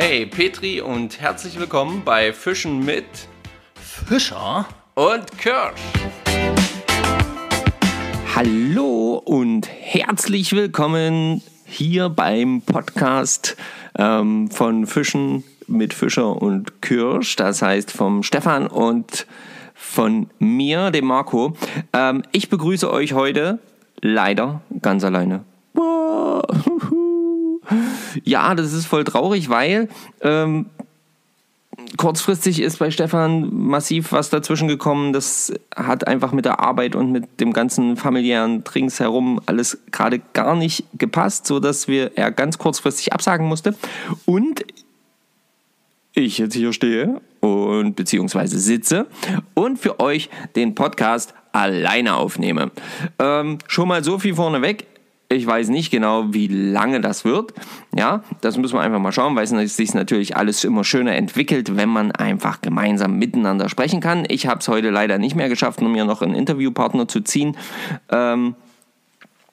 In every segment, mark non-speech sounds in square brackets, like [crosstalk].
Hey Petri und herzlich willkommen bei Fischen mit Fischer und Kirsch. Hallo und herzlich willkommen hier beim Podcast ähm, von Fischen mit Fischer und Kirsch. Das heißt vom Stefan und von mir, dem Marco. Ähm, ich begrüße euch heute leider ganz alleine. Ja, das ist voll traurig, weil ähm, kurzfristig ist bei Stefan massiv was dazwischen gekommen. Das hat einfach mit der Arbeit und mit dem ganzen familiären Drinks herum alles gerade gar nicht gepasst, sodass wir er ganz kurzfristig absagen musste. Und ich jetzt hier stehe und beziehungsweise sitze und für euch den Podcast alleine aufnehme. Ähm, schon mal so viel vorneweg. Ich weiß nicht genau, wie lange das wird. Ja, das müssen wir einfach mal schauen, weil es sich natürlich alles immer schöner entwickelt, wenn man einfach gemeinsam miteinander sprechen kann. Ich habe es heute leider nicht mehr geschafft, um mir noch einen Interviewpartner zu ziehen. Ähm,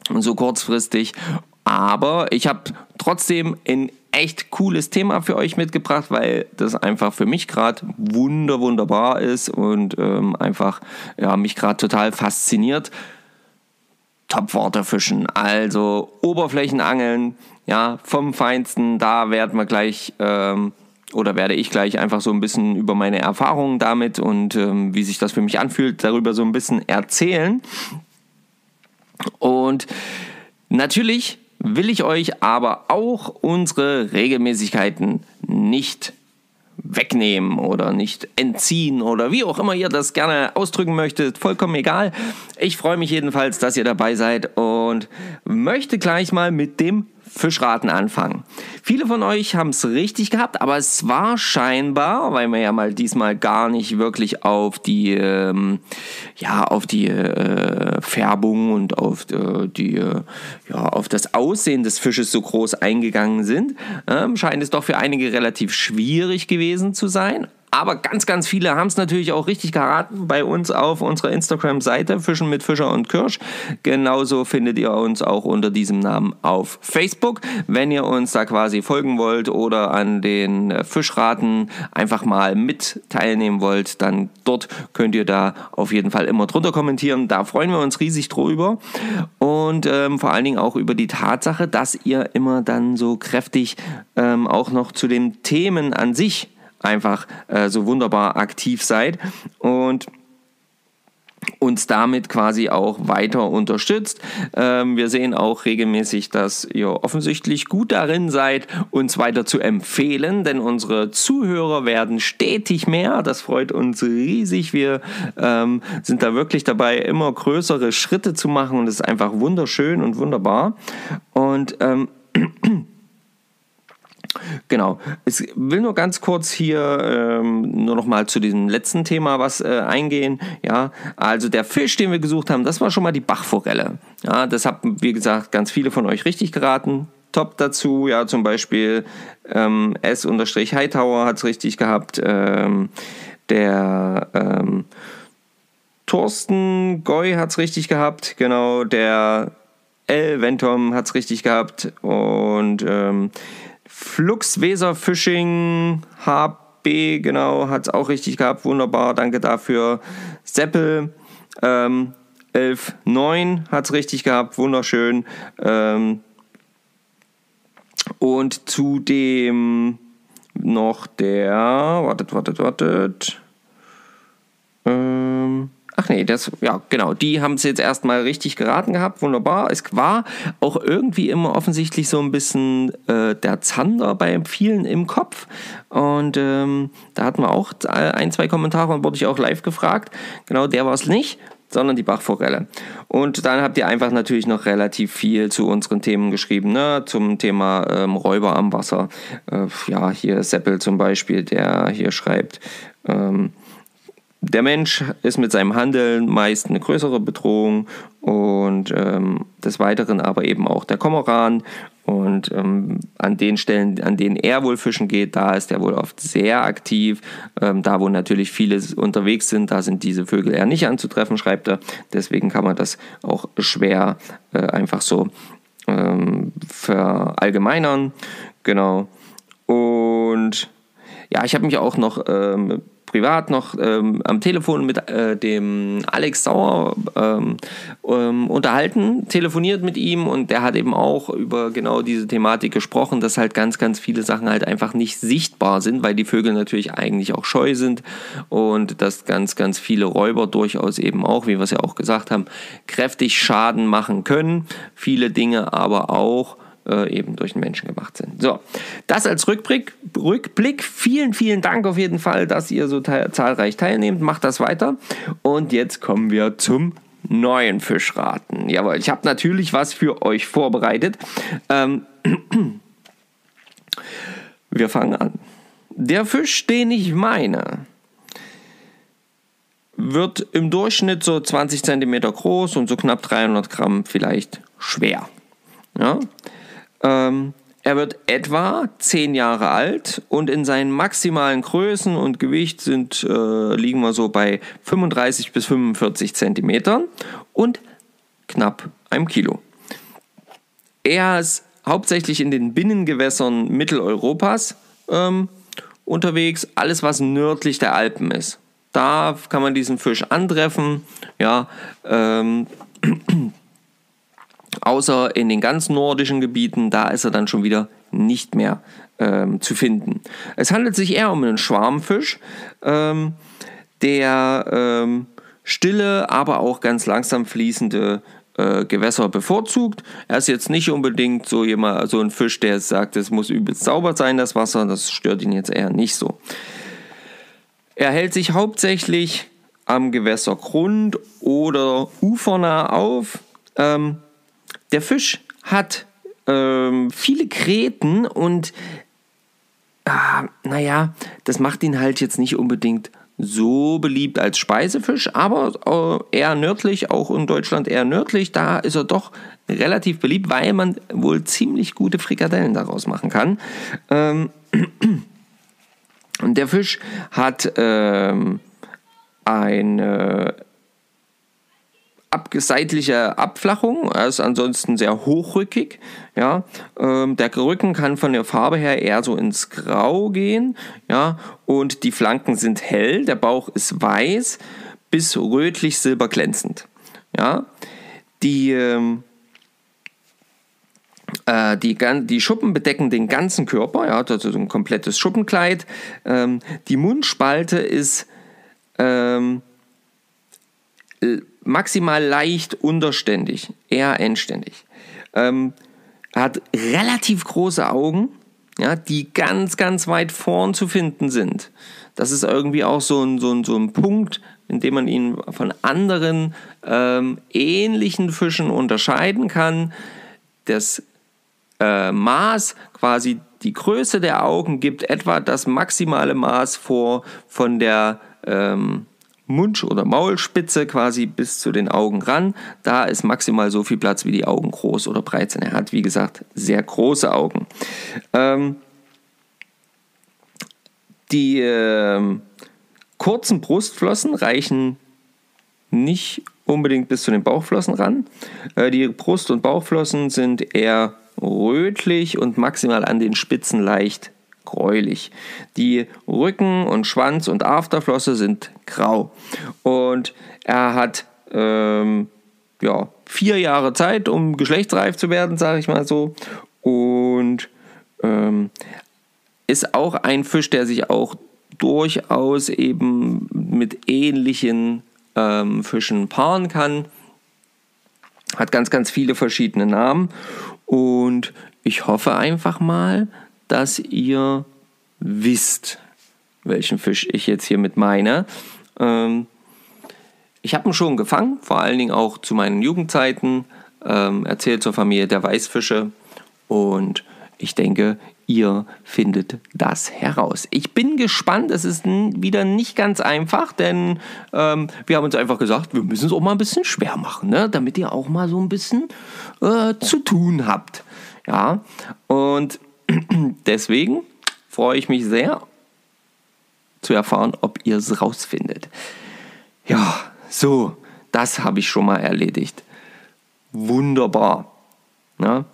so kurzfristig. Aber ich habe trotzdem ein echt cooles Thema für euch mitgebracht, weil das einfach für mich gerade wunder wunderbar ist und ähm, einfach ja, mich gerade total fasziniert. Topwaterfischen, also Oberflächenangeln, ja, vom Feinsten. Da werden wir gleich ähm, oder werde ich gleich einfach so ein bisschen über meine Erfahrungen damit und ähm, wie sich das für mich anfühlt, darüber so ein bisschen erzählen. Und natürlich will ich euch aber auch unsere Regelmäßigkeiten nicht wegnehmen oder nicht entziehen oder wie auch immer ihr das gerne ausdrücken möchtet, vollkommen egal. Ich freue mich jedenfalls, dass ihr dabei seid und möchte gleich mal mit dem Fischraten anfangen. Viele von euch haben es richtig gehabt, aber es war scheinbar, weil wir ja mal diesmal gar nicht wirklich auf die, ähm, ja, auf die äh, Färbung und auf äh, die, äh, ja, auf das Aussehen des Fisches so groß eingegangen sind, ähm, scheint es doch für einige relativ schwierig gewesen zu sein. Aber ganz, ganz viele haben es natürlich auch richtig geraten bei uns auf unserer Instagram-Seite Fischen mit Fischer und Kirsch. Genauso findet ihr uns auch unter diesem Namen auf Facebook. Wenn ihr uns da quasi folgen wollt oder an den Fischraten einfach mal mit teilnehmen wollt, dann dort könnt ihr da auf jeden Fall immer drunter kommentieren. Da freuen wir uns riesig drüber. Und ähm, vor allen Dingen auch über die Tatsache, dass ihr immer dann so kräftig ähm, auch noch zu den Themen an sich einfach äh, so wunderbar aktiv seid und uns damit quasi auch weiter unterstützt. Ähm, wir sehen auch regelmäßig, dass ihr offensichtlich gut darin seid, uns weiter zu empfehlen, denn unsere Zuhörer werden stetig mehr. Das freut uns riesig. Wir ähm, sind da wirklich dabei, immer größere Schritte zu machen und es ist einfach wunderschön und wunderbar. Und ähm, [clears throat] Genau. Ich will nur ganz kurz hier ähm, nur noch mal zu diesem letzten Thema was äh, eingehen. Ja, also der Fisch, den wir gesucht haben, das war schon mal die Bachforelle. Ja, das haben, wie gesagt, ganz viele von euch richtig geraten. Top dazu, ja, zum Beispiel ähm, S-Hightower hat es richtig gehabt. Ähm, der ähm, Thorsten Goy hat es richtig gehabt. Genau, der L. Ventom hat es richtig gehabt. Und ähm, Flux Weser Fishing HB, genau, hat es auch richtig gehabt. Wunderbar, danke dafür. Seppel ähm, 11.9 hat es richtig gehabt, wunderschön. Ähm, und zudem noch der, wartet, wartet, wartet. Ähm, Ach nee, das, ja, genau, die haben es jetzt erstmal richtig geraten gehabt, wunderbar. Es war auch irgendwie immer offensichtlich so ein bisschen äh, der Zander bei vielen im Kopf. Und ähm, da hatten wir auch ein, zwei Kommentare und wurde ich auch live gefragt. Genau, der war es nicht sondern die Bachforelle. Und dann habt ihr einfach natürlich noch relativ viel zu unseren Themen geschrieben, ne? zum Thema ähm, Räuber am Wasser. Äh, ja, hier Seppel zum Beispiel, der hier schreibt, ähm, der Mensch ist mit seinem Handeln meist eine größere Bedrohung und ähm, des Weiteren aber eben auch der Komoran. Und ähm, an den Stellen, an denen er wohl fischen geht, da ist er wohl oft sehr aktiv. Ähm, da, wo natürlich viele unterwegs sind, da sind diese Vögel eher nicht anzutreffen, schreibt er. Deswegen kann man das auch schwer äh, einfach so ähm, verallgemeinern. Genau. Und ja, ich habe mich auch noch ähm, privat noch ähm, am Telefon mit äh, dem Alex Sauer ähm, ähm, unterhalten, telefoniert mit ihm und der hat eben auch über genau diese Thematik gesprochen, dass halt ganz, ganz viele Sachen halt einfach nicht sichtbar sind, weil die Vögel natürlich eigentlich auch scheu sind und dass ganz, ganz viele Räuber durchaus eben auch, wie wir es ja auch gesagt haben, kräftig Schaden machen können. Viele Dinge aber auch äh, eben durch den Menschen gemacht sind. So, das als Rückblick, Rückblick. Vielen, vielen Dank auf jeden Fall, dass ihr so zahlreich teilnehmt. Macht das weiter. Und jetzt kommen wir zum neuen Fischraten. Jawohl, ich habe natürlich was für euch vorbereitet. Ähm, [clears throat] wir fangen an. Der Fisch, den ich meine, wird im Durchschnitt so 20 cm groß und so knapp 300 Gramm vielleicht schwer. Ja? Ähm, er wird etwa 10 Jahre alt und in seinen maximalen Größen und Gewicht sind, äh, liegen wir so bei 35 bis 45 Zentimetern und knapp einem Kilo. Er ist hauptsächlich in den Binnengewässern Mitteleuropas ähm, unterwegs, alles was nördlich der Alpen ist. Da kann man diesen Fisch antreffen. Ja, ähm, [clears throat] Außer in den ganz nordischen Gebieten, da ist er dann schon wieder nicht mehr ähm, zu finden. Es handelt sich eher um einen Schwarmfisch, ähm, der ähm, stille, aber auch ganz langsam fließende äh, Gewässer bevorzugt. Er ist jetzt nicht unbedingt so, jemand, so ein Fisch, der sagt, es muss übelst sauber sein, das Wasser. Das stört ihn jetzt eher nicht so. Er hält sich hauptsächlich am Gewässergrund oder ufernah auf. Ähm, der Fisch hat ähm, viele Kreten und ah, naja, das macht ihn halt jetzt nicht unbedingt so beliebt als Speisefisch, aber äh, eher nördlich, auch in Deutschland eher nördlich, da ist er doch relativ beliebt, weil man wohl ziemlich gute Frikadellen daraus machen kann. Ähm, [clears throat] und der Fisch hat ähm, eine seitliche Abflachung, er ist ansonsten sehr hochrückig. Ja, ähm, der Rücken kann von der Farbe her eher so ins Grau gehen. Ja, und die Flanken sind hell, der Bauch ist weiß bis rötlich silberglänzend. Ja, die ähm, äh, die, die, Schuppen bedecken den ganzen Körper, ja, also ein komplettes Schuppenkleid. Ähm, die Mundspalte ist ähm, maximal leicht unterständig, eher endständig. Ähm, hat relativ große Augen, ja, die ganz, ganz weit vorn zu finden sind. Das ist irgendwie auch so ein, so ein, so ein Punkt, in dem man ihn von anderen ähm, ähnlichen Fischen unterscheiden kann. Das äh, Maß, quasi die Größe der Augen, gibt etwa das maximale Maß vor von der ähm, Mund- oder Maulspitze quasi bis zu den Augen ran. Da ist maximal so viel Platz, wie die Augen groß oder breit sind. Er hat, wie gesagt, sehr große Augen. Ähm, die ähm, kurzen Brustflossen reichen nicht unbedingt bis zu den Bauchflossen ran. Äh, die Brust- und Bauchflossen sind eher rötlich und maximal an den Spitzen leicht gräulich. Die Rücken und Schwanz und Afterflosse sind grau. Und er hat ähm, ja, vier Jahre Zeit, um geschlechtsreif zu werden, sage ich mal so. Und ähm, ist auch ein Fisch, der sich auch durchaus eben mit ähnlichen ähm, Fischen paaren kann. Hat ganz, ganz viele verschiedene Namen. Und ich hoffe einfach mal, dass ihr wisst, welchen Fisch ich jetzt hier mit meine. Ähm, ich habe ihn schon gefangen, vor allen Dingen auch zu meinen Jugendzeiten, ähm, erzählt zur Familie der Weißfische und ich denke, ihr findet das heraus. Ich bin gespannt, es ist wieder nicht ganz einfach, denn ähm, wir haben uns einfach gesagt, wir müssen es auch mal ein bisschen schwer machen, ne? damit ihr auch mal so ein bisschen äh, zu tun habt. Ja, und Deswegen freue ich mich sehr zu erfahren, ob ihr es rausfindet. Ja, so, das habe ich schon mal erledigt. Wunderbar. Ja,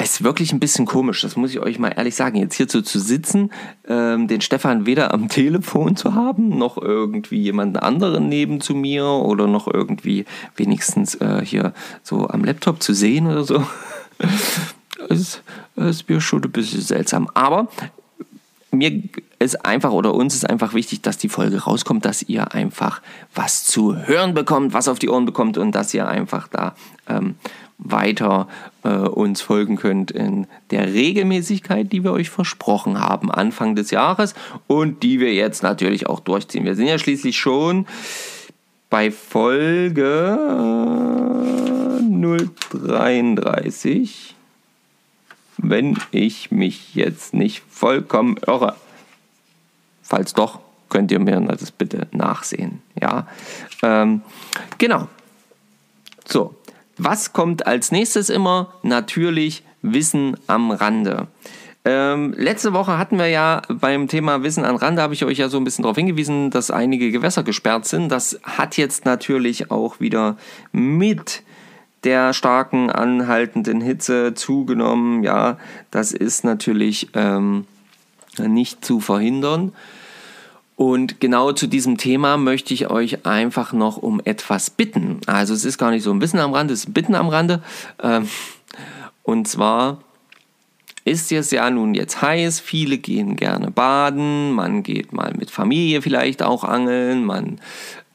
ist wirklich ein bisschen komisch, das muss ich euch mal ehrlich sagen. Jetzt hier so zu sitzen, ähm, den Stefan weder am [laughs] Telefon zu haben, noch irgendwie jemanden anderen neben zu mir oder noch irgendwie wenigstens äh, hier so am Laptop zu sehen oder so. Ist, ist mir schon ein bisschen seltsam. Aber mir ist einfach oder uns ist einfach wichtig, dass die Folge rauskommt, dass ihr einfach was zu hören bekommt, was auf die Ohren bekommt und dass ihr einfach da ähm, weiter äh, uns folgen könnt in der Regelmäßigkeit, die wir euch versprochen haben Anfang des Jahres und die wir jetzt natürlich auch durchziehen. Wir sind ja schließlich schon bei Folge 033 wenn ich mich jetzt nicht vollkommen irre. Falls doch, könnt ihr mir das bitte nachsehen. Ja, ähm, genau. So, was kommt als nächstes immer? Natürlich Wissen am Rande. Ähm, letzte Woche hatten wir ja beim Thema Wissen am Rande, habe ich euch ja so ein bisschen darauf hingewiesen, dass einige Gewässer gesperrt sind. Das hat jetzt natürlich auch wieder mit der starken anhaltenden Hitze zugenommen. Ja, das ist natürlich ähm, nicht zu verhindern. Und genau zu diesem Thema möchte ich euch einfach noch um etwas bitten. Also es ist gar nicht so ein Wissen am Rande, es ist ein Bitten am Rande. Ähm, und zwar ist es ja nun jetzt heiß, viele gehen gerne baden, man geht mal mit Familie vielleicht auch angeln, man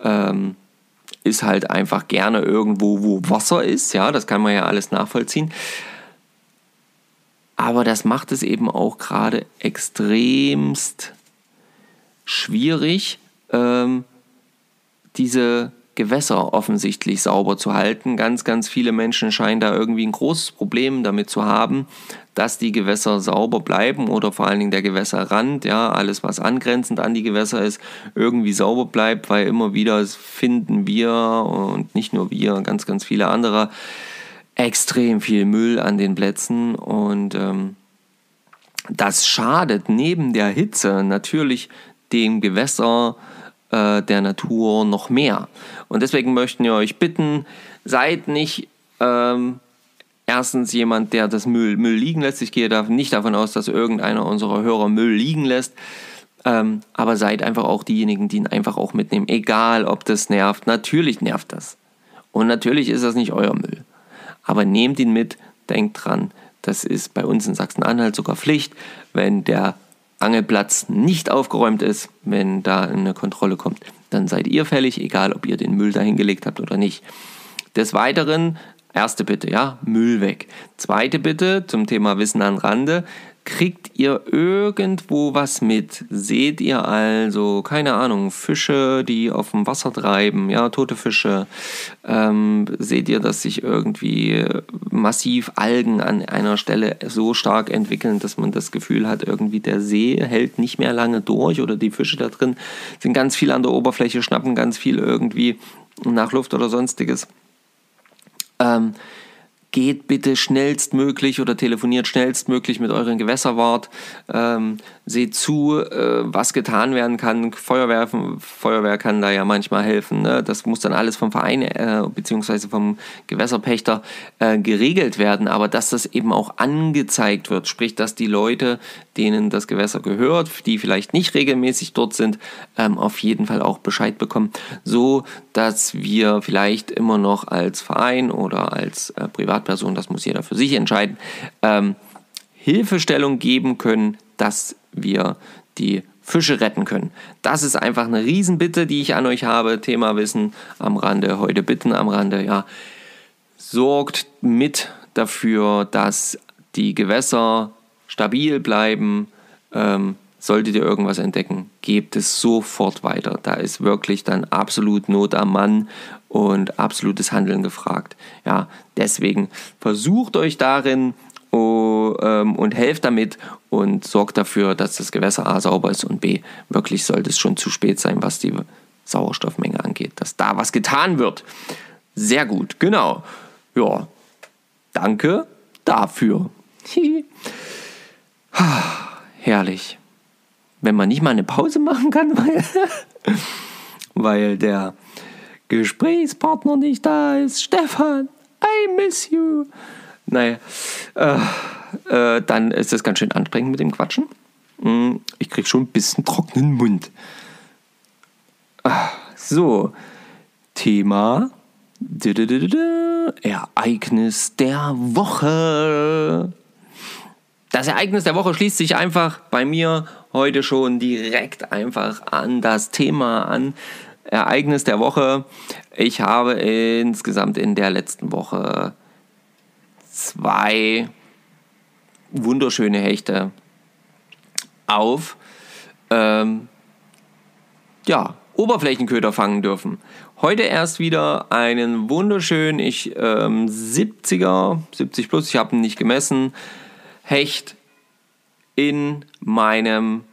ähm, ist halt einfach gerne irgendwo, wo Wasser ist. Ja, das kann man ja alles nachvollziehen. Aber das macht es eben auch gerade extremst schwierig, ähm, diese Gewässer offensichtlich sauber zu halten. Ganz, ganz viele Menschen scheinen da irgendwie ein großes Problem damit zu haben, dass die Gewässer sauber bleiben oder vor allen Dingen der Gewässerrand, ja, alles was angrenzend an die Gewässer ist, irgendwie sauber bleibt, weil immer wieder finden wir und nicht nur wir, ganz, ganz viele andere extrem viel Müll an den Plätzen und ähm, das schadet neben der Hitze natürlich dem Gewässer, äh, der Natur noch mehr. Und deswegen möchten wir euch bitten, seid nicht ähm, erstens jemand, der das Müll, Müll liegen lässt. Ich gehe da nicht davon aus, dass irgendeiner unserer Hörer Müll liegen lässt. Ähm, aber seid einfach auch diejenigen, die ihn einfach auch mitnehmen. Egal, ob das nervt. Natürlich nervt das. Und natürlich ist das nicht euer Müll. Aber nehmt ihn mit, denkt dran, das ist bei uns in Sachsen-Anhalt sogar Pflicht, wenn der Angelplatz nicht aufgeräumt ist, wenn da eine Kontrolle kommt, dann seid ihr fällig, egal ob ihr den Müll dahin gelegt habt oder nicht. Des Weiteren, erste Bitte, ja, Müll weg. Zweite Bitte zum Thema Wissen an Rande, Kriegt ihr irgendwo was mit? Seht ihr also, keine Ahnung, Fische, die auf dem Wasser treiben, ja, tote Fische? Ähm, seht ihr, dass sich irgendwie massiv Algen an einer Stelle so stark entwickeln, dass man das Gefühl hat, irgendwie der See hält nicht mehr lange durch oder die Fische da drin sind ganz viel an der Oberfläche, schnappen ganz viel irgendwie nach Luft oder sonstiges? Ähm, geht bitte schnellstmöglich oder telefoniert schnellstmöglich mit euren Gewässerwart, ähm, seht zu, äh, was getan werden kann. Feuerwehr, Feuerwehr kann da ja manchmal helfen. Ne? Das muss dann alles vom Verein äh, bzw. vom Gewässerpächter äh, geregelt werden, aber dass das eben auch angezeigt wird, sprich, dass die Leute, denen das Gewässer gehört, die vielleicht nicht regelmäßig dort sind, ähm, auf jeden Fall auch Bescheid bekommen, so dass wir vielleicht immer noch als Verein oder als äh, Privatperson, das muss jeder für sich entscheiden, ähm, Hilfestellung geben können, dass wir die Fische retten können. Das ist einfach eine Riesenbitte, die ich an euch habe. Thema Wissen am Rande, heute Bitten am Rande. Ja, sorgt mit dafür, dass die Gewässer stabil bleiben. Ähm, solltet ihr irgendwas entdecken, gebt es sofort weiter. Da ist wirklich dann absolut Not am Mann und absolutes Handeln gefragt. Ja, deswegen versucht euch darin oh, ähm, und helft damit und sorgt dafür, dass das Gewässer A sauber ist und B wirklich sollte es schon zu spät sein, was die Sauerstoffmenge angeht, dass da was getan wird. Sehr gut, genau. Ja, danke dafür. [laughs] Herrlich. Wenn man nicht mal eine Pause machen kann, [laughs] weil, weil der Gesprächspartner nicht da ist. Stefan, I miss you. Naja, äh, äh, dann ist das ganz schön anstrengend mit dem Quatschen. Mm, ich krieg schon ein bisschen trockenen Mund. Ah, so, Thema Ereignis der Woche. Das Ereignis der Woche schließt sich einfach bei mir heute schon direkt einfach an das Thema an. Ereignis der Woche. Ich habe insgesamt in der letzten Woche zwei wunderschöne Hechte auf ähm, ja, Oberflächenköder fangen dürfen. Heute erst wieder einen wunderschönen, ich ähm, 70er, 70 plus, ich habe ihn nicht gemessen, Hecht in meinem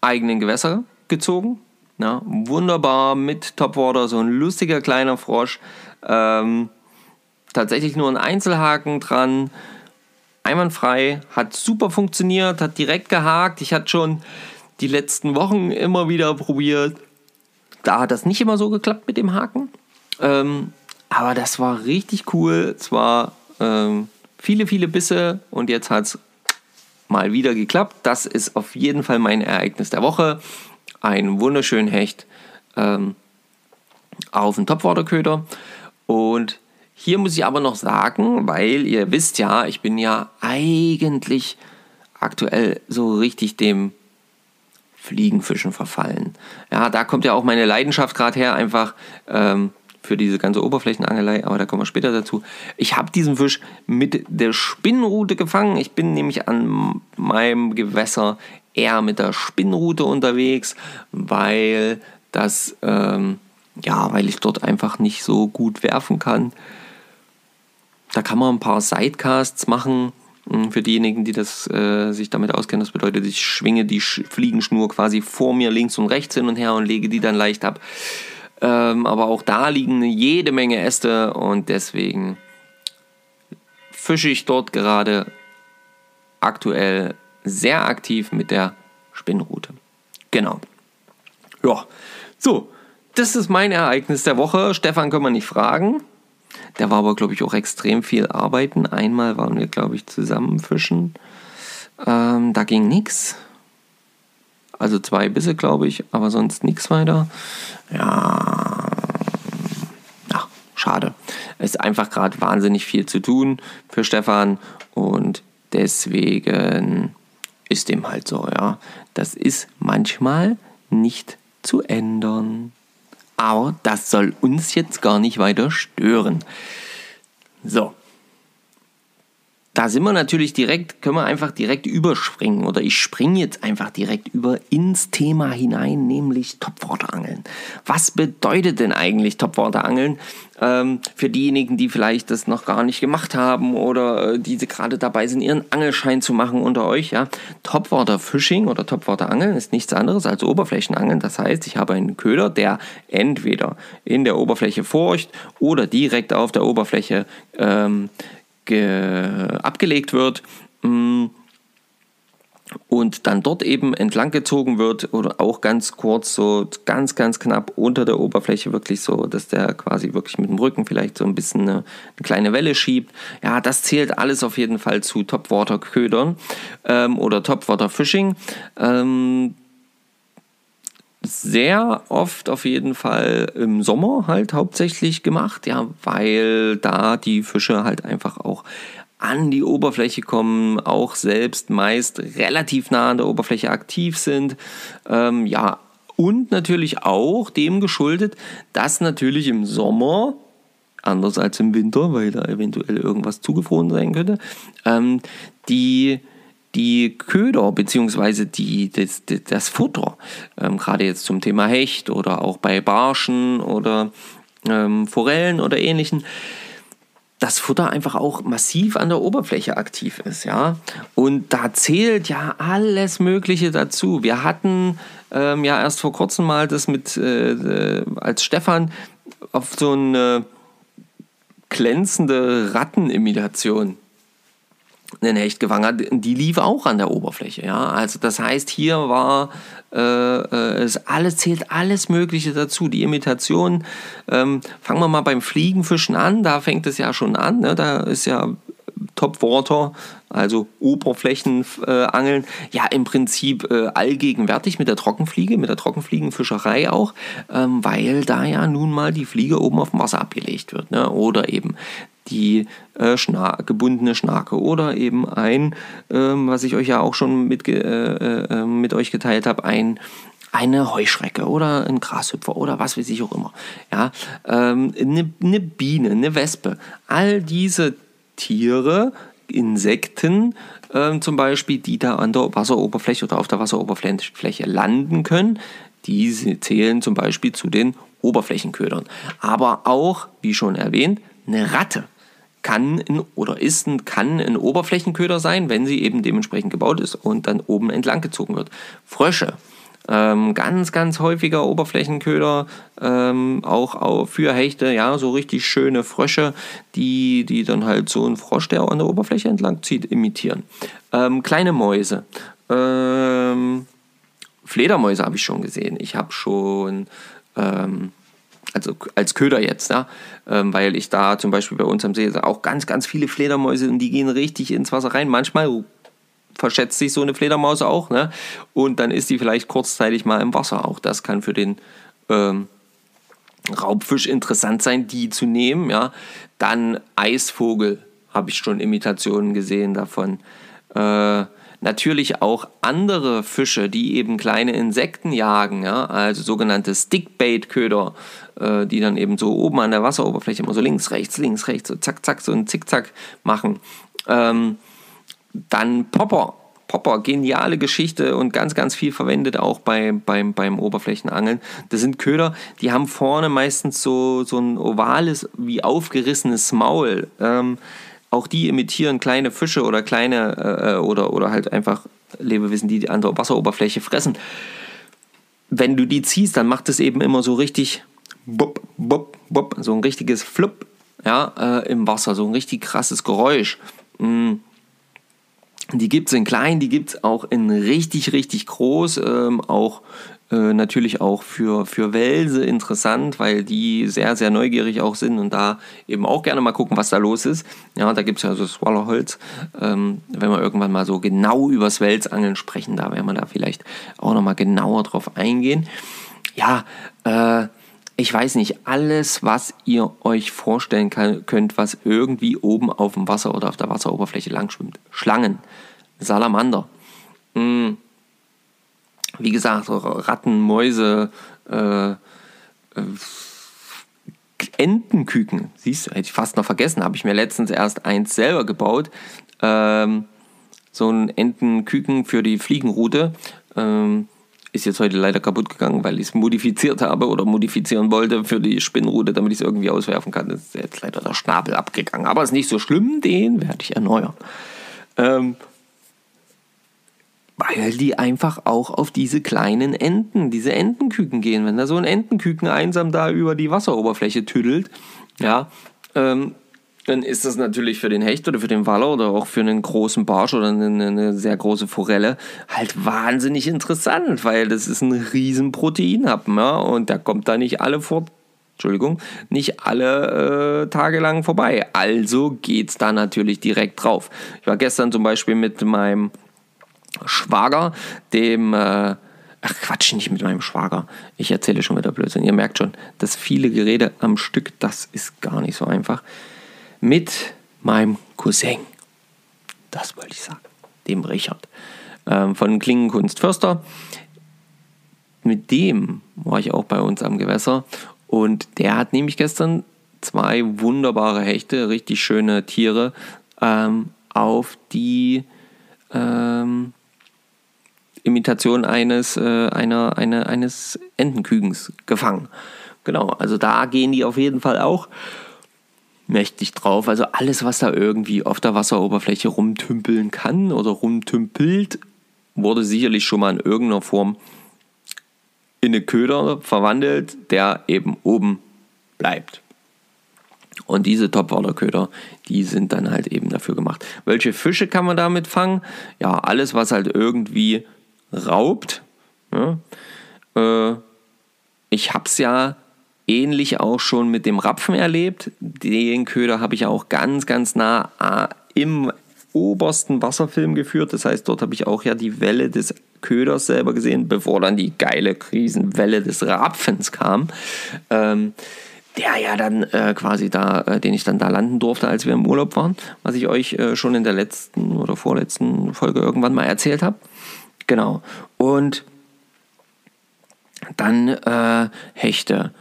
eigenen Gewässer gezogen. Ja, wunderbar mit Topwater, so ein lustiger kleiner Frosch. Ähm, tatsächlich nur ein Einzelhaken dran. Einwandfrei, hat super funktioniert, hat direkt gehakt. Ich hatte schon die letzten Wochen immer wieder probiert. Da hat das nicht immer so geklappt mit dem Haken. Ähm, aber das war richtig cool. Es war ähm, viele, viele Bisse und jetzt hat es mal wieder geklappt. Das ist auf jeden Fall mein Ereignis der Woche. Ein wunderschönen Hecht ähm, auf den Topwaterköder. Und hier muss ich aber noch sagen, weil ihr wisst ja, ich bin ja eigentlich aktuell so richtig dem Fliegenfischen verfallen. Ja, da kommt ja auch meine Leidenschaft gerade her, einfach ähm, für diese ganze Oberflächenangelei, aber da kommen wir später dazu. Ich habe diesen Fisch mit der Spinnrute gefangen. Ich bin nämlich an meinem Gewässer eher mit der Spinnrute unterwegs, weil das, ähm, ja, weil ich dort einfach nicht so gut werfen kann. Da kann man ein paar Sidecasts machen. Hm, für diejenigen, die das, äh, sich damit auskennen, das bedeutet, ich schwinge die Fliegenschnur quasi vor mir links und rechts hin und her und lege die dann leicht ab. Ähm, aber auch da liegen jede Menge Äste und deswegen fische ich dort gerade aktuell sehr aktiv mit der Spinnrute. Genau. Ja, so, das ist mein Ereignis der Woche. Stefan können wir nicht fragen. Der war aber, glaube ich, auch extrem viel arbeiten. Einmal waren wir, glaube ich, zusammen fischen. Ähm, da ging nichts. Also zwei Bisse, glaube ich, aber sonst nichts weiter. Ja, ach, schade. Es ist einfach gerade wahnsinnig viel zu tun für Stefan und deswegen ist dem halt so, ja. Das ist manchmal nicht zu ändern. Aber das soll uns jetzt gar nicht weiter stören. So, da sind wir natürlich direkt, können wir einfach direkt überspringen oder ich springe jetzt einfach direkt über ins Thema hinein, nämlich Topwaterangeln. Was bedeutet denn eigentlich Topwaterangeln ähm, für diejenigen, die vielleicht das noch gar nicht gemacht haben oder äh, die gerade dabei sind, ihren Angelschein zu machen unter euch? Ja, Topwater oder Topwater Angeln ist nichts anderes als Oberflächenangeln. Das heißt, ich habe einen Köder, der entweder in der Oberfläche forcht oder direkt auf der Oberfläche ähm, abgelegt wird mm, und dann dort eben entlang gezogen wird oder auch ganz kurz, so ganz, ganz knapp unter der Oberfläche wirklich so, dass der quasi wirklich mit dem Rücken vielleicht so ein bisschen eine, eine kleine Welle schiebt. Ja, das zählt alles auf jeden Fall zu Topwater-Ködern ähm, oder Topwater-Fishing. Ähm, sehr oft auf jeden Fall im Sommer halt hauptsächlich gemacht, ja, weil da die Fische halt einfach auch an die Oberfläche kommen, auch selbst meist relativ nah an der Oberfläche aktiv sind. Ähm, ja, und natürlich auch dem geschuldet, dass natürlich im Sommer, anders als im Winter, weil da eventuell irgendwas zugefroren sein könnte, ähm, die die Köder bzw. Die, das, das Futter, ähm, gerade jetzt zum Thema Hecht oder auch bei Barschen oder ähm, Forellen oder ähnlichen, das Futter einfach auch massiv an der Oberfläche aktiv ist, ja. Und da zählt ja alles Mögliche dazu. Wir hatten ähm, ja erst vor kurzem mal das mit, äh, äh als Stefan auf so eine glänzende Rattenimitation einen Hecht gefangen hat, die lief auch an der Oberfläche. Ja? Also das heißt, hier war äh, äh, es alles zählt alles Mögliche dazu. Die Imitation, ähm, fangen wir mal beim Fliegenfischen an, da fängt es ja schon an. Ne? Da ist ja Topwater, also Oberflächenangeln, ja im Prinzip äh, allgegenwärtig mit der Trockenfliege, mit der Trockenfliegenfischerei auch, ähm, weil da ja nun mal die Fliege oben auf dem Wasser abgelegt wird. Ne? Oder eben die äh, Schna gebundene Schnake oder eben ein, ähm, was ich euch ja auch schon mit, äh, äh, mit euch geteilt habe, ein eine Heuschrecke oder ein Grashüpfer oder was weiß ich auch immer. Ja, ähm, eine, eine Biene, eine Wespe. All diese Tiere, Insekten ähm, zum Beispiel, die da an der Wasseroberfläche oder auf der Wasseroberfläche landen können, die zählen zum Beispiel zu den Oberflächenködern. Aber auch, wie schon erwähnt, eine Ratte kann in, oder ist ein, kann ein Oberflächenköder sein, wenn sie eben dementsprechend gebaut ist und dann oben entlang gezogen wird. Frösche ähm, ganz, ganz häufiger Oberflächenköder, ähm, auch, auch für Hechte, ja, so richtig schöne Frösche, die, die dann halt so einen Frosch, der an der Oberfläche entlang zieht, imitieren. Ähm, kleine Mäuse. Ähm, Fledermäuse habe ich schon gesehen. Ich habe schon, ähm, also als Köder jetzt, ja, ähm, weil ich da zum Beispiel bei uns am See auch ganz, ganz viele Fledermäuse und die gehen richtig ins Wasser rein. Manchmal verschätzt sich so eine Fledermaus auch, ne? Und dann ist die vielleicht kurzzeitig mal im Wasser. Auch das kann für den ähm, Raubfisch interessant sein, die zu nehmen, ja. Dann Eisvogel habe ich schon Imitationen gesehen davon. Äh, natürlich auch andere Fische, die eben kleine Insekten jagen, ja, also sogenannte Stickbait-Köder, äh, die dann eben so oben an der Wasseroberfläche immer so links, rechts, links, rechts, so zack, zack, so ein Zickzack machen. Ähm, dann Popper. Popper, geniale Geschichte und ganz, ganz viel verwendet auch bei, beim, beim Oberflächenangeln. Das sind Köder, die haben vorne meistens so, so ein ovales, wie aufgerissenes Maul. Ähm, auch die imitieren kleine Fische oder kleine äh, äh oder, oder halt einfach Lebewesen, die an der Wasseroberfläche fressen. Wenn du die ziehst, dann macht es eben immer so richtig bop, bop, bop, so ein richtiges Flupp ja, äh, im Wasser, so ein richtig krasses Geräusch. Mm die gibt es in klein, die gibt es auch in richtig, richtig groß, ähm, auch äh, natürlich auch für, für Welse interessant, weil die sehr, sehr neugierig auch sind und da eben auch gerne mal gucken, was da los ist. Ja, da gibt es ja so Swallowholz. Ähm, wenn wir irgendwann mal so genau übers Welsangeln sprechen, da werden wir da vielleicht auch nochmal genauer drauf eingehen. Ja, äh, ich weiß nicht, alles, was ihr euch vorstellen kann, könnt, was irgendwie oben auf dem Wasser oder auf der Wasseroberfläche lang schwimmt. Schlangen, Salamander. Hm. Wie gesagt, Ratten, Mäuse, äh, äh, Entenküken. Siehst du, hätte ich fast noch vergessen. Habe ich mir letztens erst eins selber gebaut. Ähm, so ein Entenküken für die Fliegenroute. Ähm, ist jetzt heute leider kaputt gegangen, weil ich es modifiziert habe oder modifizieren wollte für die Spinnrute, damit ich es irgendwie auswerfen kann. Das ist jetzt leider der Schnabel abgegangen. Aber ist nicht so schlimm, den werde ich erneuern. Ähm, weil die einfach auch auf diese kleinen Enten, diese Entenküken gehen. Wenn da so ein Entenküken einsam da über die Wasseroberfläche tüdelt, ja, ähm, dann ist das natürlich für den Hecht oder für den Waller oder auch für einen großen Barsch oder eine, eine, sehr große Forelle halt wahnsinnig interessant, weil das ist ein riesen Proteinhappen, ja, und da kommt da nicht alle vor, Entschuldigung, nicht alle äh, Tage lang vorbei. Also geht's da natürlich direkt drauf. Ich war gestern zum Beispiel mit meinem Schwager, dem äh, Ach Quatsch, nicht mit meinem Schwager. Ich erzähle schon wieder Blödsinn. Ihr merkt schon, dass viele Gerede am Stück, das ist gar nicht so einfach mit meinem Cousin. Das wollte ich sagen. Dem Richard. Ähm, von Klingenkunst Förster. Mit dem war ich auch bei uns am Gewässer. Und der hat nämlich gestern zwei wunderbare Hechte, richtig schöne Tiere, ähm, auf die ähm, Imitation eines, äh, einer, eine, eines Entenkügens gefangen. Genau, also da gehen die auf jeden Fall auch mächtig drauf. Also alles, was da irgendwie auf der Wasseroberfläche rumtümpeln kann oder rumtümpelt, wurde sicherlich schon mal in irgendeiner Form in eine Köder verwandelt, der eben oben bleibt. Und diese Topwaterköder, die sind dann halt eben dafür gemacht. Welche Fische kann man damit fangen? Ja, alles, was halt irgendwie raubt. Ja. Äh, ich habe es ja ähnlich auch schon mit dem Rapfen erlebt. Den Köder habe ich auch ganz, ganz nah im obersten Wasserfilm geführt. Das heißt, dort habe ich auch ja die Welle des Köders selber gesehen, bevor dann die geile Krisenwelle des Rapfens kam. Ähm, der ja dann äh, quasi da, äh, den ich dann da landen durfte, als wir im Urlaub waren, was ich euch äh, schon in der letzten oder vorletzten Folge irgendwann mal erzählt habe. Genau. Und dann äh, Hechte,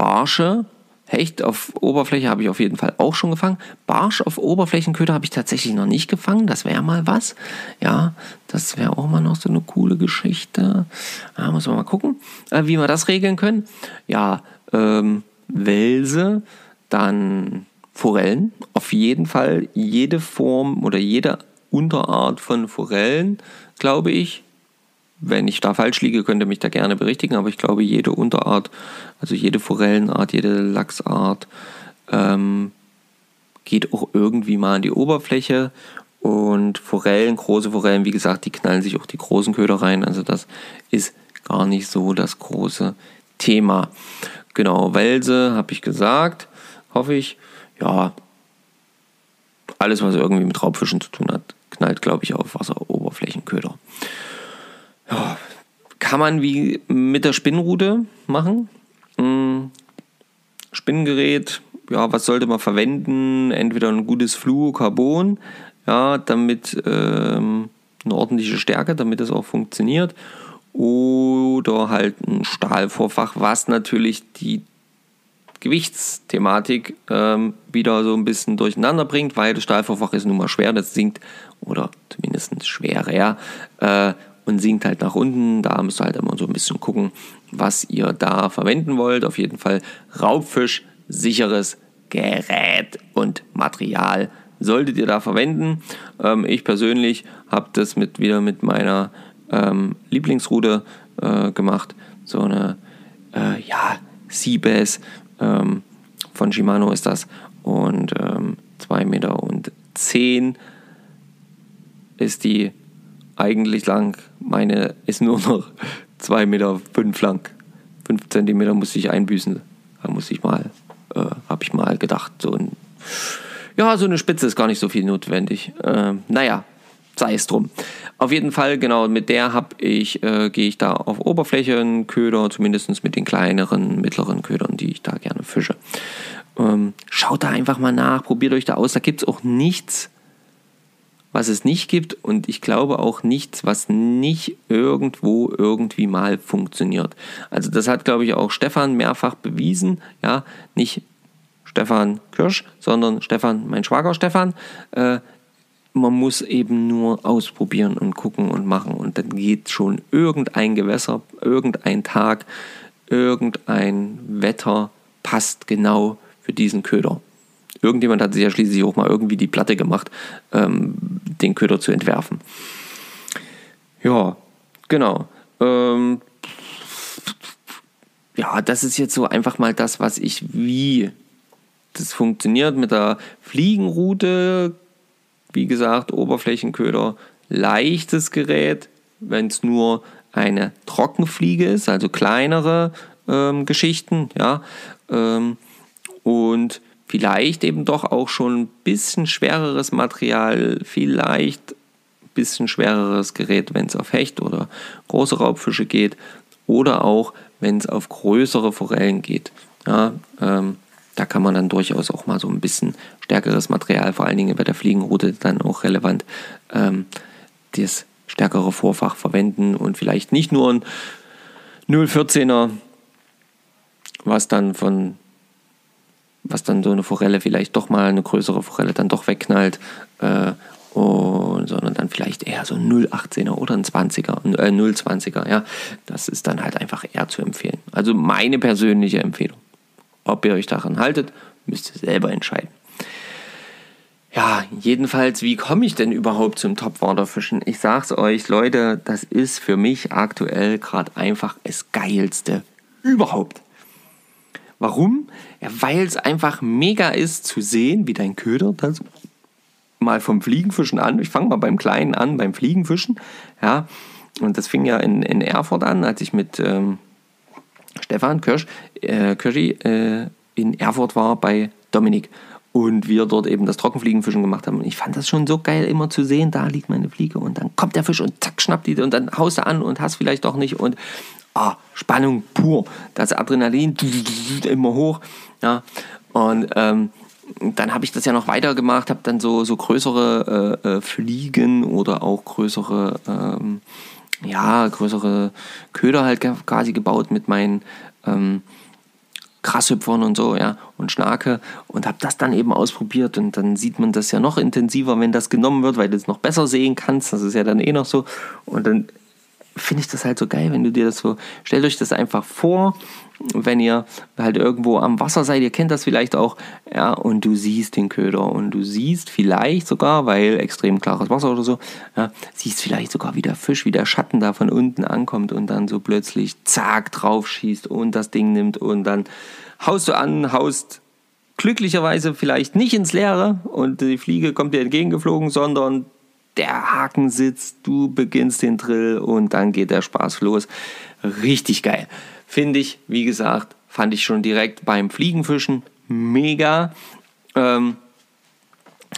Barsche, Hecht auf Oberfläche habe ich auf jeden Fall auch schon gefangen. Barsch auf Oberflächenköder habe ich tatsächlich noch nicht gefangen. Das wäre mal was. Ja, das wäre auch mal noch so eine coole Geschichte. Da muss man mal gucken, äh, wie wir das regeln können. Ja, ähm, Welse, dann Forellen. Auf jeden Fall jede Form oder jede Unterart von Forellen, glaube ich, wenn ich da falsch liege, könnt ihr mich da gerne berichtigen, aber ich glaube, jede Unterart, also jede Forellenart, jede Lachsart, ähm, geht auch irgendwie mal an die Oberfläche. Und Forellen, große Forellen, wie gesagt, die knallen sich auch die großen Köder rein. Also das ist gar nicht so das große Thema. Genau, Welse habe ich gesagt, hoffe ich. Ja, alles, was irgendwie mit Raubfischen zu tun hat, knallt, glaube ich, auf Wasseroberflächenköder. Kann man wie mit der Spinnrute machen. Hm, Spinngerät, ja, was sollte man verwenden? Entweder ein gutes Fluorocarbon, ja, damit ähm, eine ordentliche Stärke, damit es auch funktioniert. Oder halt ein Stahlvorfach, was natürlich die Gewichtsthematik ähm, wieder so ein bisschen durcheinander bringt, weil das Stahlvorfach ist nun mal schwer, das sinkt oder zumindest schwerer. Äh, und sinkt halt nach unten. Da müsst ihr halt immer so ein bisschen gucken, was ihr da verwenden wollt. Auf jeden Fall Raubfisch, sicheres Gerät und Material solltet ihr da verwenden. Ähm, ich persönlich habe das mit, wieder mit meiner ähm, Lieblingsrute äh, gemacht. So eine, äh, ja, Seabass ähm, von Shimano ist das. Und ähm, 2,10 Meter und 10 ist die eigentlich lang. Meine ist nur noch 2,5 Meter fünf lang. 5 Zentimeter muss ich einbüßen. Da muss ich mal, äh, habe ich mal gedacht. So ein, ja, so eine Spitze ist gar nicht so viel notwendig. Äh, naja, sei es drum. Auf jeden Fall, genau, mit der habe ich, äh, gehe ich da auf Oberflächenköder, zumindest mit den kleineren, mittleren Ködern, die ich da gerne fische. Ähm, schaut da einfach mal nach, probiert euch da aus. Da gibt es auch nichts, was es nicht gibt und ich glaube auch nichts, was nicht irgendwo irgendwie mal funktioniert. Also das hat, glaube ich, auch Stefan mehrfach bewiesen. Ja, nicht Stefan Kirsch, sondern Stefan, mein Schwager Stefan. Äh, man muss eben nur ausprobieren und gucken und machen und dann geht schon irgendein Gewässer, irgendein Tag, irgendein Wetter passt genau für diesen Köder. Irgendjemand hat sich ja schließlich auch mal irgendwie die Platte gemacht, ähm, den Köder zu entwerfen. Ja, genau. Ähm, ja, das ist jetzt so einfach mal das, was ich wie das funktioniert mit der Fliegenroute. Wie gesagt, Oberflächenköder, leichtes Gerät, wenn es nur eine Trockenfliege ist, also kleinere ähm, Geschichten, ja. Ähm, und vielleicht eben doch auch schon ein bisschen schwereres Material, vielleicht ein bisschen schwereres Gerät, wenn es auf Hecht oder große Raubfische geht oder auch wenn es auf größere Forellen geht. Ja, ähm, da kann man dann durchaus auch mal so ein bisschen stärkeres Material, vor allen Dingen bei der Fliegenroute dann auch relevant, ähm, das stärkere Vorfach verwenden und vielleicht nicht nur ein 014er, was dann von was dann so eine Forelle vielleicht doch mal eine größere Forelle dann doch wegknallt, äh, und, sondern dann vielleicht eher so ein 0,18er oder ein 20er, äh, 0,20er, ja. Das ist dann halt einfach eher zu empfehlen. Also meine persönliche Empfehlung. Ob ihr euch daran haltet, müsst ihr selber entscheiden. Ja, jedenfalls, wie komme ich denn überhaupt zum Topwaterfischen? Ich sag's euch, Leute, das ist für mich aktuell gerade einfach das Geilste überhaupt. Warum? Ja, weil es einfach mega ist zu sehen, wie dein Köder das mal vom Fliegenfischen an. Ich fange mal beim Kleinen an, beim Fliegenfischen. Ja, und das fing ja in, in Erfurt an, als ich mit ähm, Stefan Kirsch, äh, Kirschi äh, in Erfurt war bei Dominik. Und wir dort eben das Trockenfliegenfischen gemacht haben. Und ich fand das schon so geil, immer zu sehen, da liegt meine Fliege und dann kommt der Fisch und zack, schnappt die und dann haust du an und hast vielleicht doch nicht und ah, Spannung pur. Das Adrenalin immer hoch. Ja. Und ähm, dann habe ich das ja noch weiter gemacht, habe dann so, so größere äh, äh, Fliegen oder auch größere, ähm, ja, größere Köder halt quasi gebaut mit meinen ähm, Grashüpfern und so, ja, und Schnake und habe das dann eben ausprobiert und dann sieht man das ja noch intensiver, wenn das genommen wird, weil du es noch besser sehen kannst, das ist ja dann eh noch so. Und dann finde ich das halt so geil, wenn du dir das so, stellt euch das einfach vor, wenn ihr halt irgendwo am Wasser seid, ihr kennt das vielleicht auch, ja, und du siehst den Köder und du siehst vielleicht sogar, weil extrem klares Wasser oder so, ja, siehst vielleicht sogar, wie der Fisch, wie der Schatten da von unten ankommt und dann so plötzlich zack drauf schießt und das Ding nimmt und dann haust du an, haust glücklicherweise vielleicht nicht ins Leere und die Fliege kommt dir entgegengeflogen, sondern der Haken sitzt, du beginnst den Drill und dann geht der Spaß los. Richtig geil. Finde ich, wie gesagt, fand ich schon direkt beim Fliegenfischen mega. Ähm,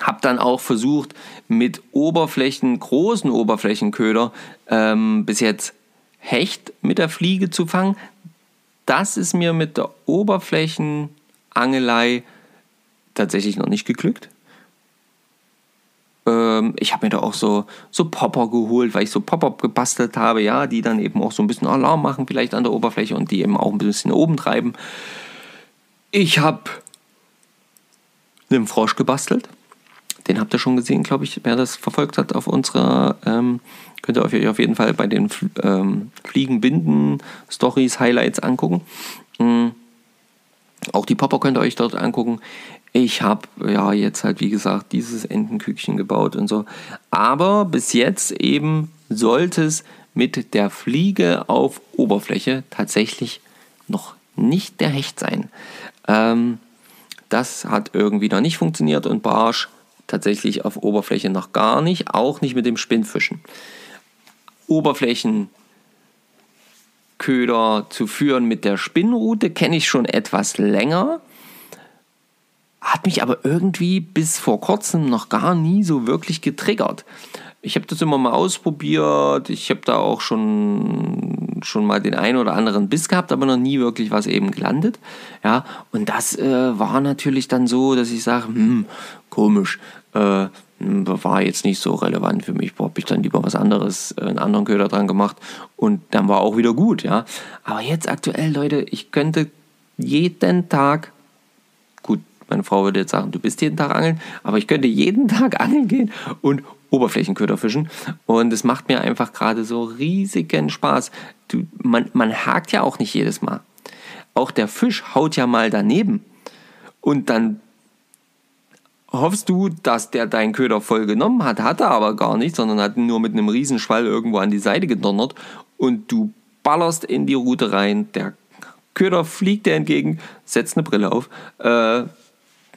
hab dann auch versucht, mit Oberflächen, großen Oberflächenköder ähm, bis jetzt Hecht mit der Fliege zu fangen. Das ist mir mit der Oberflächenangelei tatsächlich noch nicht geglückt. Ähm, ich habe mir da auch so, so Popper geholt, weil ich so Pop-Up gebastelt habe, ja, die dann eben auch so ein bisschen Alarm machen, vielleicht an der Oberfläche und die eben auch ein bisschen oben treiben. Ich habe einen Frosch gebastelt. Den habt ihr schon gesehen, glaube ich, wer das verfolgt hat auf unserer, ähm, könnt ihr euch auf jeden Fall bei den ähm, Fliegenbinden, Stories, Highlights angucken. Mhm. Auch die Popper könnt ihr euch dort angucken. Ich habe ja jetzt halt, wie gesagt, dieses Entenküken gebaut und so. Aber bis jetzt eben sollte es mit der Fliege auf Oberfläche tatsächlich noch nicht der Hecht sein. Ähm, das hat irgendwie noch nicht funktioniert und Barsch tatsächlich auf Oberfläche noch gar nicht, auch nicht mit dem Spinnfischen. Oberflächenköder zu führen mit der Spinnrute kenne ich schon etwas länger hat mich aber irgendwie bis vor kurzem noch gar nie so wirklich getriggert. Ich habe das immer mal ausprobiert, ich habe da auch schon, schon mal den einen oder anderen Biss gehabt, aber noch nie wirklich was eben gelandet. Ja, und das äh, war natürlich dann so, dass ich sage, hm, komisch, äh, hm, war jetzt nicht so relevant für mich, habe ich dann lieber was anderes, äh, einen anderen Köder dran gemacht und dann war auch wieder gut, ja. Aber jetzt aktuell, Leute, ich könnte jeden Tag meine Frau würde jetzt sagen, du bist jeden Tag angeln, aber ich könnte jeden Tag angeln gehen und Oberflächenköder fischen. Und es macht mir einfach gerade so riesigen Spaß. Du, man, man hakt ja auch nicht jedes Mal. Auch der Fisch haut ja mal daneben. Und dann hoffst du, dass der deinen Köder voll genommen hat. Hat er aber gar nicht, sondern hat nur mit einem Riesenschwall irgendwo an die Seite gedonnert. Und du ballerst in die Route rein. Der Köder fliegt dir entgegen, setzt eine Brille auf. Äh,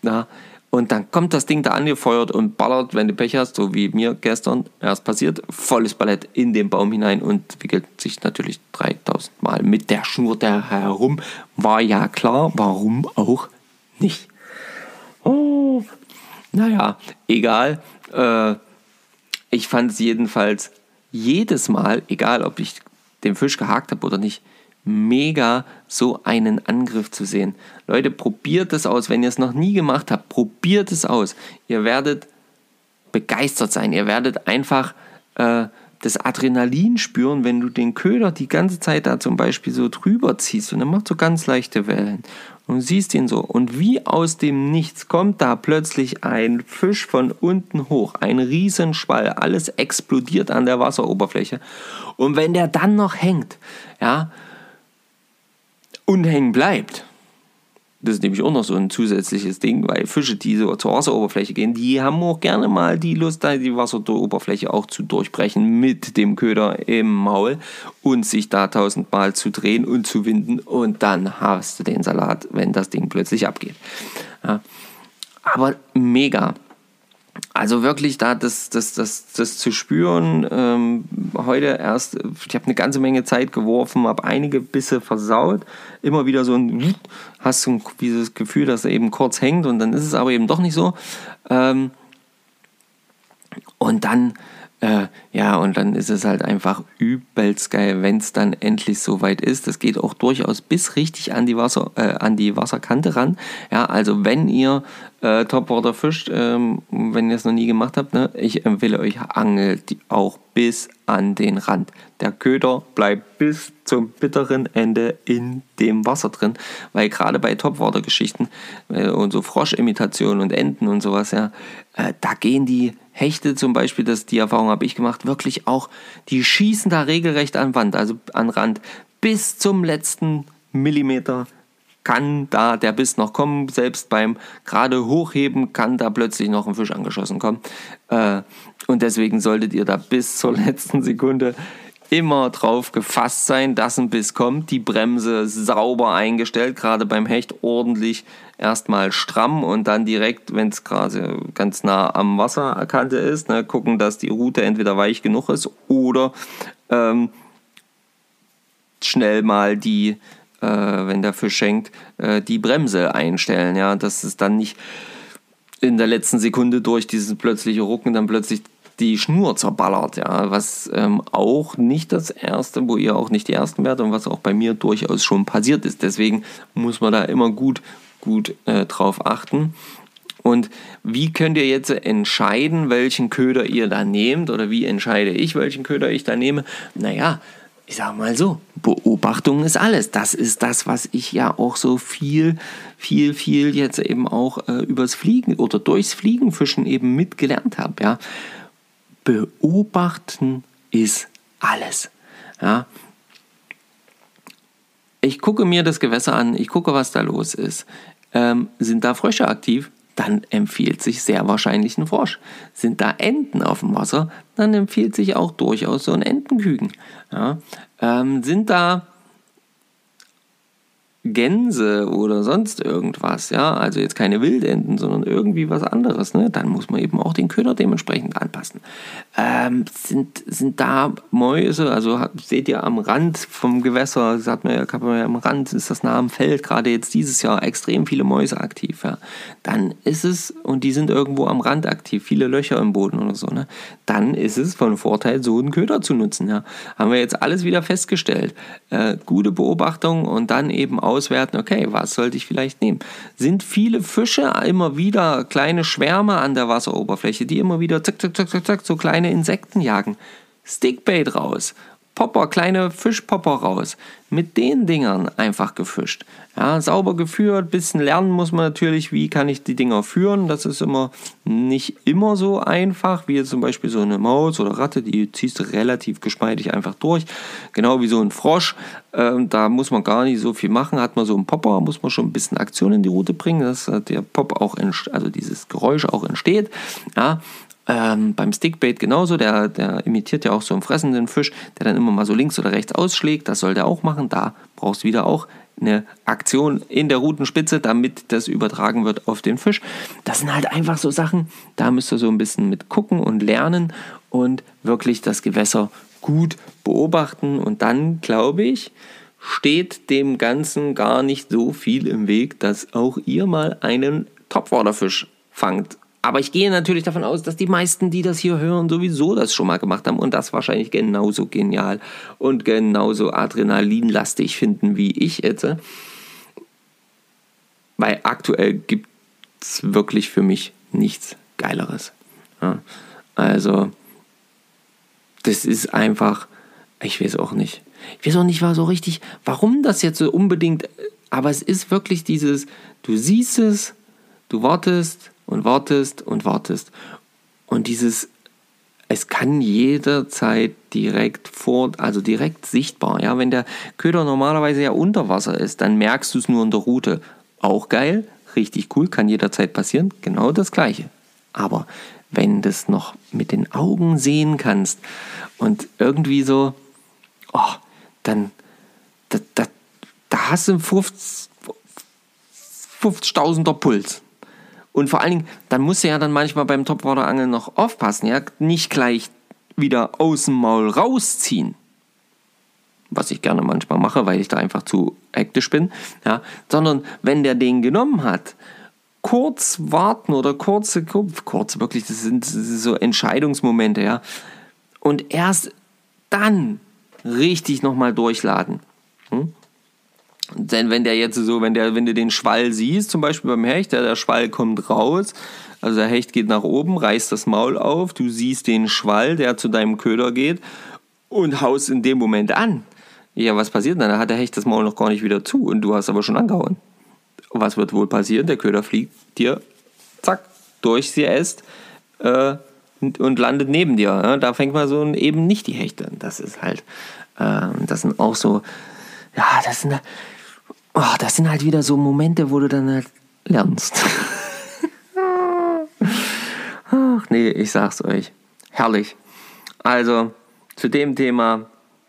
na, und dann kommt das Ding da angefeuert und ballert, wenn du Pech hast, so wie mir gestern erst passiert, volles Ballett in den Baum hinein und wickelt sich natürlich 3000 Mal mit der Schnur da herum. War ja klar, warum auch nicht. Oh, naja, egal. Äh, ich fand es jedenfalls jedes Mal, egal ob ich den Fisch gehakt habe oder nicht, mega, so einen Angriff zu sehen. Leute, probiert es aus. Wenn ihr es noch nie gemacht habt, probiert es aus. Ihr werdet begeistert sein. Ihr werdet einfach äh, das Adrenalin spüren, wenn du den Köder die ganze Zeit da zum Beispiel so drüber ziehst und er macht so ganz leichte Wellen. Und siehst ihn so. Und wie aus dem Nichts kommt da plötzlich ein Fisch von unten hoch. Ein Riesenschwall. Alles explodiert an der Wasseroberfläche. Und wenn der dann noch hängt, ja, und hängen bleibt. Das ist nämlich auch noch so ein zusätzliches Ding, weil Fische, die so zur Wasseroberfläche gehen, die haben auch gerne mal die Lust, die Wasseroberfläche auch zu durchbrechen mit dem Köder im Maul und sich da tausendmal zu drehen und zu winden und dann hast du den Salat, wenn das Ding plötzlich abgeht. Ja. Aber mega. Also wirklich da das, das, das, das zu spüren, ähm, heute erst, ich habe eine ganze Menge Zeit geworfen, habe einige Bisse versaut, immer wieder so ein, hast du dieses Gefühl, dass er eben kurz hängt und dann ist es aber eben doch nicht so. Ähm, und dann äh, ja, und dann ist es halt einfach übelst geil, wenn es dann endlich soweit ist. Das geht auch durchaus bis richtig an die, Wasser, äh, an die Wasserkante ran. Ja, also wenn ihr äh, Topwater fischt, ähm, wenn ihr es noch nie gemacht habt, ne, ich empfehle euch, angelt auch bis an den Rand. Der Köder bleibt bis zum bitteren Ende in dem Wasser drin, weil gerade bei Topwater-Geschichten äh, und so Froschimitationen und Enten und sowas, ja, äh, da gehen die Hechte zum Beispiel, das, die Erfahrung habe ich gemacht, wirklich auch, die schießen da regelrecht an Wand, also an Rand, bis zum letzten Millimeter kann da der Biss noch kommen. Selbst beim gerade Hochheben kann da plötzlich noch ein Fisch angeschossen kommen. Äh, und deswegen solltet ihr da bis zur [laughs] letzten Sekunde immer drauf gefasst sein, dass ein Biss kommt, die Bremse sauber eingestellt, gerade beim Hecht ordentlich erstmal stramm und dann direkt, wenn es gerade ganz nah am Wasserkante ist, ne, gucken, dass die Route entweder weich genug ist oder ähm, schnell mal die, äh, wenn der Fisch schenkt, äh, die Bremse einstellen, ja, dass es dann nicht in der letzten Sekunde durch dieses plötzliche Rucken dann plötzlich die Schnur zerballert, ja, was ähm, auch nicht das erste, wo ihr auch nicht die ersten werdet und was auch bei mir durchaus schon passiert ist. Deswegen muss man da immer gut, gut äh, drauf achten. Und wie könnt ihr jetzt entscheiden, welchen Köder ihr da nehmt oder wie entscheide ich, welchen Köder ich da nehme? Naja, ich sage mal so, Beobachtung ist alles. Das ist das, was ich ja auch so viel, viel, viel jetzt eben auch äh, übers Fliegen oder durchs Fliegenfischen eben mitgelernt habe. Ja beobachten ist alles. Ja. Ich gucke mir das Gewässer an, ich gucke, was da los ist. Ähm, sind da Frösche aktiv? Dann empfiehlt sich sehr wahrscheinlich ein Frosch. Sind da Enten auf dem Wasser? Dann empfiehlt sich auch durchaus so ein Entenküken. Ja. Ähm, sind da Gänse oder sonst irgendwas, ja, also jetzt keine Wildenten, sondern irgendwie was anderes, ne, dann muss man eben auch den Köder dementsprechend anpassen. Ähm, sind, sind da Mäuse, also seht ihr am Rand vom Gewässer, sagt man ja, man am Rand, ist das nah am Feld, gerade jetzt dieses Jahr extrem viele Mäuse aktiv, ja, dann ist es, und die sind irgendwo am Rand aktiv, viele Löcher im Boden oder so, ne, dann ist es von Vorteil, so einen Köder zu nutzen, ja. Haben wir jetzt alles wieder festgestellt. Äh, gute Beobachtung und dann eben auch auswerten, okay, was sollte ich vielleicht nehmen? Sind viele Fische immer wieder kleine Schwärme an der Wasseroberfläche, die immer wieder zack, zack, zack, zack, zack, so kleine Insekten jagen? Stickbait raus Popper, kleine Fischpopper raus. Mit den Dingern einfach gefischt. Ja, sauber geführt, bisschen lernen muss man natürlich, wie kann ich die Dinger führen. Das ist immer nicht immer so einfach, wie jetzt zum Beispiel so eine Maus oder Ratte, die ziehst du relativ geschmeidig einfach durch. Genau wie so ein Frosch. Ähm, da muss man gar nicht so viel machen. Hat man so einen Popper, muss man schon ein bisschen Aktion in die Route bringen, dass der Pop auch, also dieses Geräusch auch entsteht. Ja, ähm, beim Stickbait genauso, der, der imitiert ja auch so einen fressenden Fisch, der dann immer mal so links oder rechts ausschlägt. Das soll der auch machen. Da brauchst du wieder auch eine Aktion in der Rutenspitze, damit das übertragen wird auf den Fisch. Das sind halt einfach so Sachen, da müsst ihr so ein bisschen mit gucken und lernen und wirklich das Gewässer gut beobachten. Und dann, glaube ich, steht dem Ganzen gar nicht so viel im Weg, dass auch ihr mal einen Topwaterfisch fangt aber ich gehe natürlich davon aus, dass die meisten, die das hier hören, sowieso das schon mal gemacht haben und das wahrscheinlich genauso genial und genauso adrenalinlastig finden wie ich jetzt. Weil aktuell gibt es wirklich für mich nichts Geileres. Ja, also, das ist einfach, ich weiß auch nicht. Ich weiß auch nicht war so richtig, warum das jetzt so unbedingt, aber es ist wirklich dieses, du siehst es, du wartest, und wartest und wartest. Und dieses, es kann jederzeit direkt vor, also direkt sichtbar. Ja, wenn der Köder normalerweise ja unter Wasser ist, dann merkst du es nur in der Route. Auch geil, richtig cool, kann jederzeit passieren. Genau das Gleiche. Aber wenn du es noch mit den Augen sehen kannst und irgendwie so, oh, dann, da, da, da hast du einen 50.000er Puls. Und vor allen Dingen, dann musst du ja dann manchmal beim Topwaterangeln noch aufpassen, ja, nicht gleich wieder aus dem Maul rausziehen. Was ich gerne manchmal mache, weil ich da einfach zu hektisch bin, ja, sondern wenn der den genommen hat, kurz warten oder kurze, kurz wirklich, das sind so Entscheidungsmomente, ja, und erst dann richtig nochmal durchladen. Hm? Denn wenn der jetzt so, wenn der, wenn du den Schwall siehst, zum Beispiel beim Hecht, der, der Schwall kommt raus, also der Hecht geht nach oben, reißt das Maul auf, du siehst den Schwall, der zu deinem Köder geht und haust in dem Moment an. Ja, was passiert dann? Da hat der Hecht das Maul noch gar nicht wieder zu und du hast aber schon angehauen. Was wird wohl passieren? Der Köder fliegt dir, zack, durch sie Äst äh, und landet neben dir. Ja? Da fängt man so eben nicht die Hechte an. Das ist halt, äh, das sind auch so, ja, das sind, oh, das sind halt wieder so Momente, wo du dann halt lernst. Ach nee, ich sag's euch. Herrlich. Also, zu dem Thema,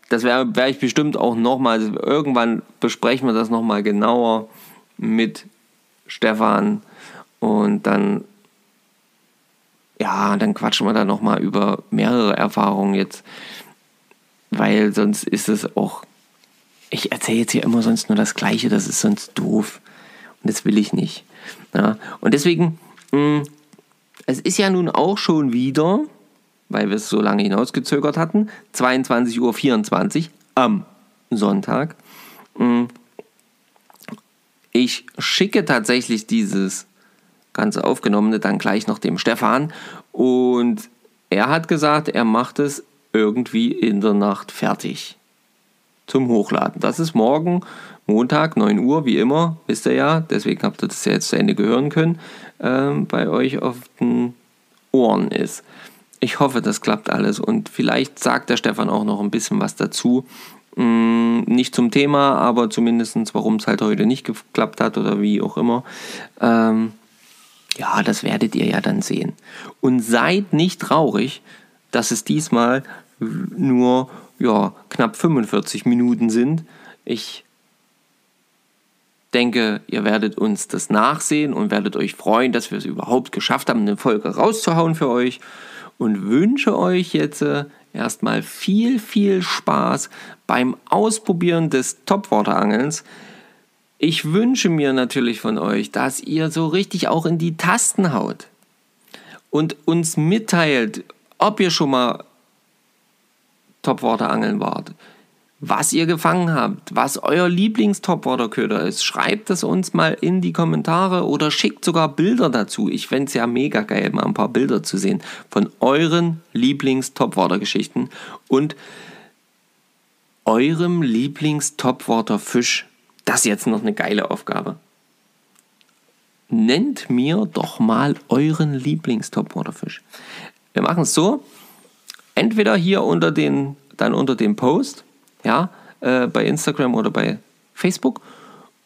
das werde werd ich bestimmt auch nochmal, also irgendwann besprechen wir das nochmal genauer mit Stefan und dann, ja, dann quatschen wir da nochmal über mehrere Erfahrungen jetzt, weil sonst ist es auch ich erzähle jetzt hier immer sonst nur das Gleiche, das ist sonst doof. Und das will ich nicht. Ja, und deswegen, mh, mm, es ist ja nun auch schon wieder, weil wir es so lange hinausgezögert hatten, 22.24 Uhr am Sonntag. Mh, mm, ich schicke tatsächlich dieses ganze Aufgenommene dann gleich noch dem Stefan und er hat gesagt, er macht es irgendwie in der Nacht fertig zum Hochladen. Das ist morgen, Montag, 9 Uhr, wie immer, wisst ihr ja. Deswegen habt ihr das ja jetzt zu Ende hören können, ähm, bei euch auf den Ohren ist. Ich hoffe, das klappt alles und vielleicht sagt der Stefan auch noch ein bisschen was dazu. Hm, nicht zum Thema, aber zumindest warum es halt heute nicht geklappt hat oder wie auch immer. Ähm, ja, das werdet ihr ja dann sehen. Und seid nicht traurig, dass es diesmal nur ja, knapp 45 Minuten sind. Ich denke, ihr werdet uns das nachsehen und werdet euch freuen, dass wir es überhaupt geschafft haben, eine Folge rauszuhauen für euch. Und wünsche euch jetzt äh, erstmal viel, viel Spaß beim Ausprobieren des Topwaterangelns. Ich wünsche mir natürlich von euch, dass ihr so richtig auch in die Tasten haut und uns mitteilt, ob ihr schon mal Topwater-Angeln wart, was ihr gefangen habt, was euer Lieblings-Topwater-Köder ist. Schreibt es uns mal in die Kommentare oder schickt sogar Bilder dazu. Ich fände es ja mega geil, mal ein paar Bilder zu sehen von euren Lieblings-Topwater-Geschichten und eurem Lieblings-Topwater-Fisch. Das ist jetzt noch eine geile Aufgabe. Nennt mir doch mal euren Lieblings-Topwater-Fisch. Wir machen es so, entweder hier unter den, dann unter dem Post, ja, äh, bei Instagram oder bei Facebook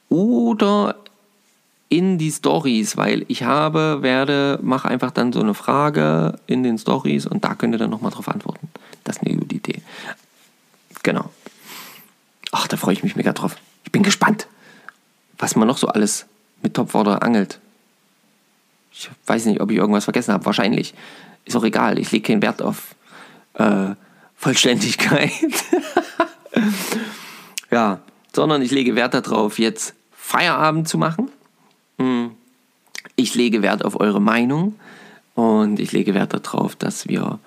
oder in die Stories, weil ich habe, werde, mache einfach dann so eine Frage in den Stories und da könnt ihr dann nochmal drauf antworten. Das ist eine gute Idee. Genau. Ach, da freue ich mich mega drauf. Ich bin gespannt, was man noch so alles mit Topwater angelt. Ich weiß nicht, ob ich irgendwas vergessen habe. Wahrscheinlich. Ist auch egal. Ich lege keinen Wert auf äh, Vollständigkeit. [laughs] ja, sondern ich lege Wert darauf, jetzt Feierabend zu machen. Hm. Ich lege Wert auf eure Meinung und ich lege Wert darauf, dass wir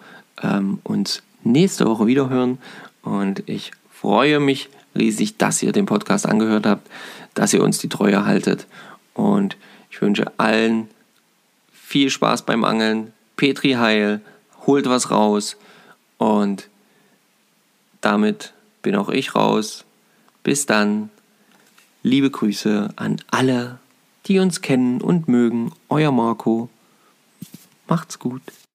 ähm, uns nächste Woche wiederhören. Und ich freue mich riesig, dass ihr den Podcast angehört habt, dass ihr uns die Treue haltet. Und ich wünsche allen viel Spaß beim Angeln. Petri Heil, holt was raus. Und damit bin auch ich raus. Bis dann. Liebe Grüße an alle, die uns kennen und mögen. Euer Marco. Macht's gut.